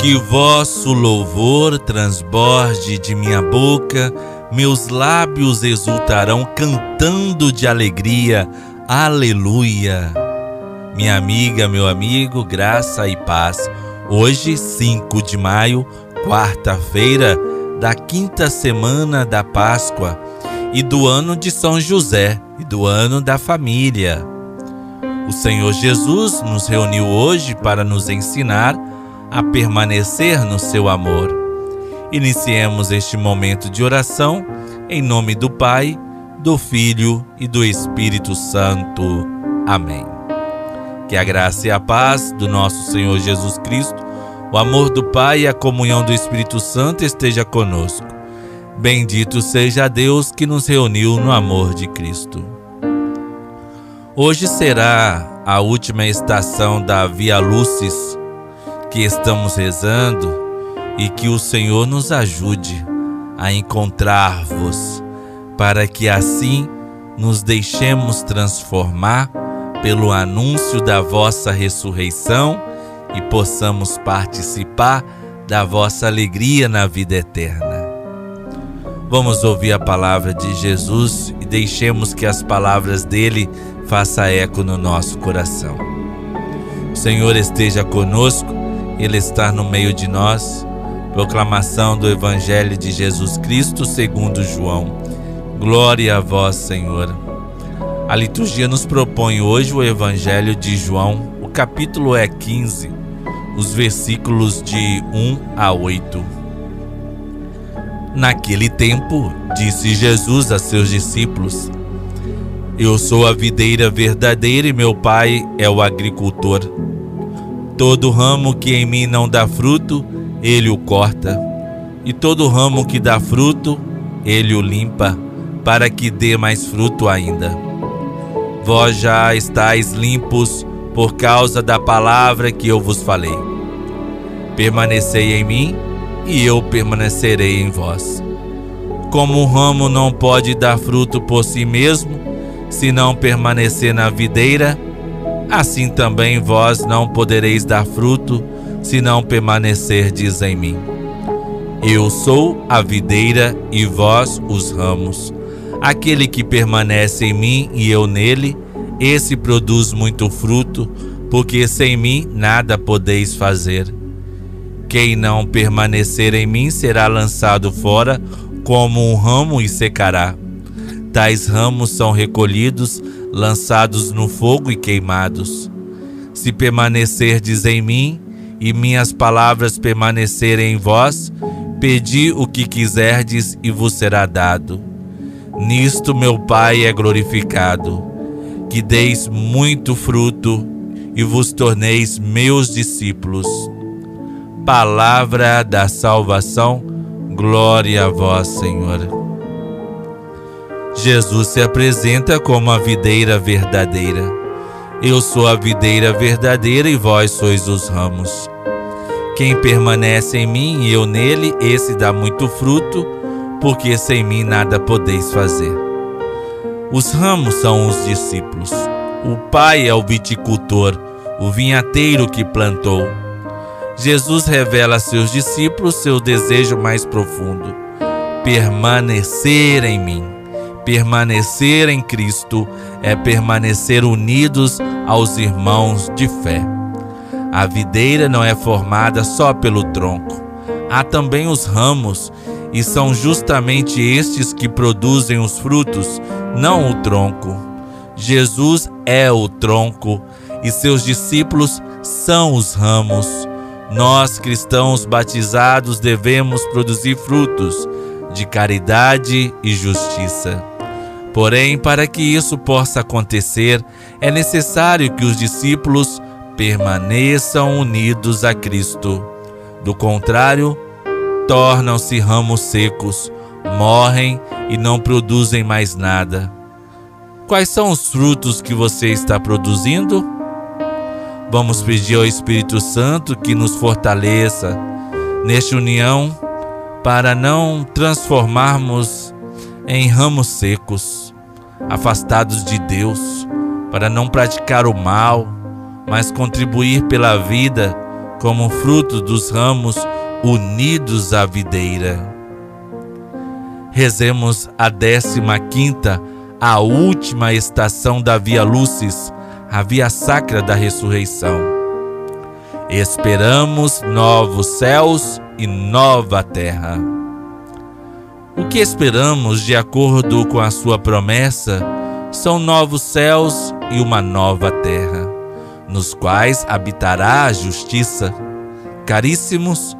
Que vosso louvor transborde de minha boca, meus lábios exultarão cantando de alegria. Aleluia. Minha amiga, meu amigo, graça e paz. Hoje, 5 de maio, quarta-feira da quinta semana da Páscoa e do ano de São José e do ano da família. O Senhor Jesus nos reuniu hoje para nos ensinar a permanecer no seu amor. Iniciemos este momento de oração em nome do Pai, do Filho e do Espírito Santo. Amém. Que a graça e a paz do nosso Senhor Jesus Cristo, o amor do Pai e a comunhão do Espírito Santo esteja conosco. Bendito seja Deus que nos reuniu no amor de Cristo. Hoje será a última estação da Via Lucis que estamos rezando e que o Senhor nos ajude a encontrar-vos, para que assim nos deixemos transformar pelo anúncio da vossa ressurreição e possamos participar da vossa alegria na vida eterna. Vamos ouvir a palavra de Jesus e deixemos que as palavras dele façam eco no nosso coração. O Senhor esteja conosco, Ele está no meio de nós. Proclamação do Evangelho de Jesus Cristo segundo João. Glória a vós, Senhor. A liturgia nos propõe hoje o Evangelho de João, o capítulo é 15, os versículos de 1 a 8. Naquele tempo, disse Jesus a seus discípulos: Eu sou a videira verdadeira e meu pai é o agricultor. Todo ramo que em mim não dá fruto, ele o corta, e todo ramo que dá fruto, ele o limpa, para que dê mais fruto ainda. Vós já estáis limpos por causa da palavra que eu vos falei. Permanecei em mim e eu permanecerei em vós. Como o ramo não pode dar fruto por si mesmo, se não permanecer na videira, assim também vós não podereis dar fruto, se não permanecerdes em mim. Eu sou a videira e vós os ramos. Aquele que permanece em mim e eu nele, esse produz muito fruto, porque sem mim nada podeis fazer. Quem não permanecer em mim será lançado fora como um ramo e secará. Tais ramos são recolhidos, lançados no fogo e queimados. Se permanecerdes em mim e minhas palavras permanecerem em vós, pedi o que quiserdes e vos será dado. Nisto meu Pai é glorificado, que deis muito fruto e vos torneis meus discípulos. Palavra da salvação, glória a vós, Senhor. Jesus se apresenta como a videira verdadeira. Eu sou a videira verdadeira e vós sois os ramos. Quem permanece em mim e eu nele, esse dá muito fruto porque sem mim nada podeis fazer. Os ramos são os discípulos. O Pai é o viticultor, o vinhateiro que plantou. Jesus revela a seus discípulos seu desejo mais profundo: permanecer em mim. Permanecer em Cristo é permanecer unidos aos irmãos de fé. A videira não é formada só pelo tronco, há também os ramos e são justamente estes que produzem os frutos, não o tronco. Jesus é o tronco e seus discípulos são os ramos. Nós, cristãos batizados, devemos produzir frutos de caridade e justiça. Porém, para que isso possa acontecer, é necessário que os discípulos permaneçam unidos a Cristo. Do contrário, tornam-se ramos secos, morrem e não produzem mais nada. Quais são os frutos que você está produzindo? Vamos pedir ao Espírito Santo que nos fortaleça nesta união para não transformarmos em ramos secos, afastados de Deus, para não praticar o mal, mas contribuir pela vida como fruto dos ramos unidos à videira. Rezemos a décima quinta, a última estação da Via Lucis, a Via Sacra da Ressurreição. Esperamos novos céus e nova terra. O que esperamos, de acordo com a sua promessa, são novos céus e uma nova terra, nos quais habitará a justiça. Caríssimos,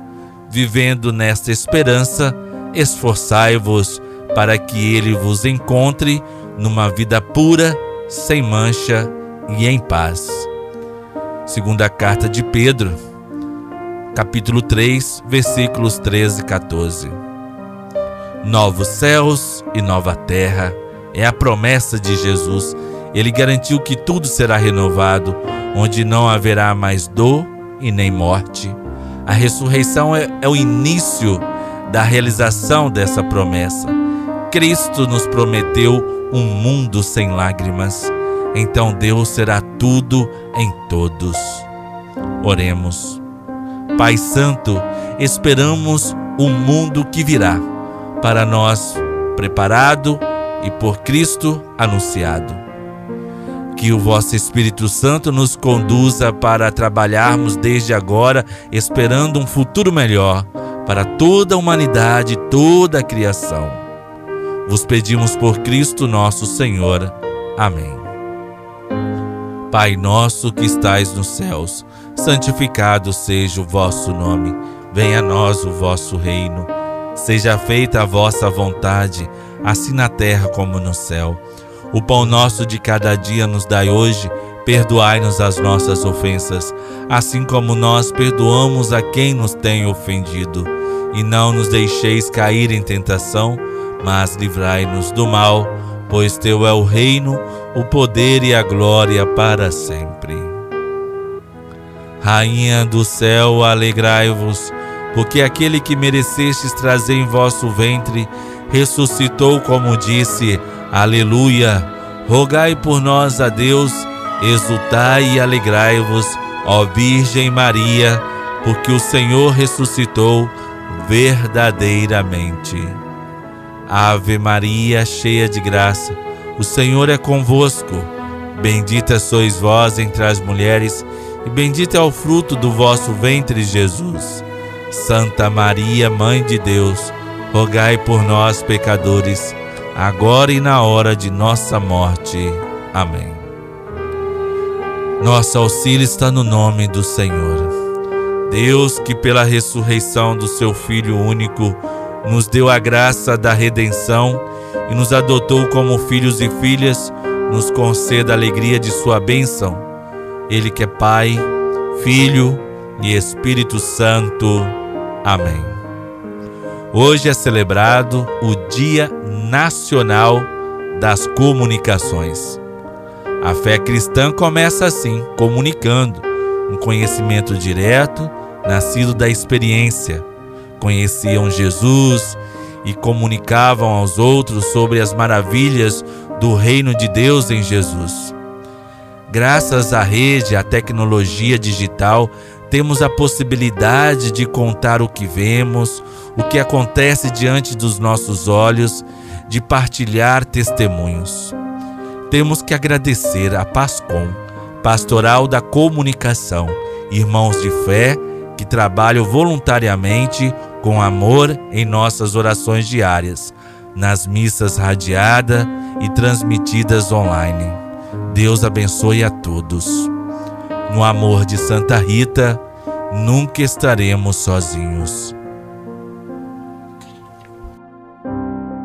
vivendo nesta esperança, esforçai-vos para que ele vos encontre numa vida pura, sem mancha e em paz. Segunda carta de Pedro, capítulo 3, versículos 13 e 14. Novos céus e nova terra é a promessa de Jesus. Ele garantiu que tudo será renovado, onde não haverá mais dor e nem morte. A ressurreição é, é o início da realização dessa promessa. Cristo nos prometeu um mundo sem lágrimas. Então Deus será tudo em todos. Oremos. Pai Santo, esperamos o mundo que virá, para nós preparado e por Cristo anunciado. Que o vosso Espírito Santo nos conduza para trabalharmos desde agora, esperando um futuro melhor para toda a humanidade toda a criação. Vos pedimos por Cristo nosso Senhor. Amém. Pai nosso que estais nos céus, santificado seja o vosso nome. Venha a nós o vosso reino. Seja feita a vossa vontade assim na terra como no céu. O pão nosso de cada dia nos dai hoje, perdoai-nos as nossas ofensas, assim como nós perdoamos a quem nos tem ofendido. E não nos deixeis cair em tentação, mas livrai-nos do mal, pois teu é o reino, o poder e a glória para sempre. Rainha do céu, alegrai-vos, porque aquele que merecestes trazer em vosso ventre ressuscitou, como disse, Aleluia. Rogai por nós a Deus, exultai e alegrai-vos, ó Virgem Maria, porque o Senhor ressuscitou verdadeiramente. Ave Maria, cheia de graça, o Senhor é convosco. Bendita sois vós entre as mulheres, e bendito é o fruto do vosso ventre, Jesus. Santa Maria, Mãe de Deus, rogai por nós, pecadores, agora e na hora de nossa morte. Amém. Nosso auxílio está no nome do Senhor. Deus, que pela ressurreição do seu Filho único nos deu a graça da redenção e nos adotou como filhos e filhas, nos conceda a alegria de sua bênção. Ele que é Pai, Filho e Espírito Santo. Amém. Hoje é celebrado o Dia Nacional das Comunicações. A fé cristã começa assim, comunicando, um conhecimento direto, nascido da experiência. Conheciam Jesus e comunicavam aos outros sobre as maravilhas do reino de Deus em Jesus. Graças à rede, à tecnologia digital, temos a possibilidade de contar o que vemos, o que acontece diante dos nossos olhos, de partilhar testemunhos. Temos que agradecer a Pascom, Pastoral da Comunicação, irmãos de fé que trabalham voluntariamente com amor em nossas orações diárias, nas missas radiadas e transmitidas online. Deus abençoe a todos. No amor de Santa Rita, nunca estaremos sozinhos.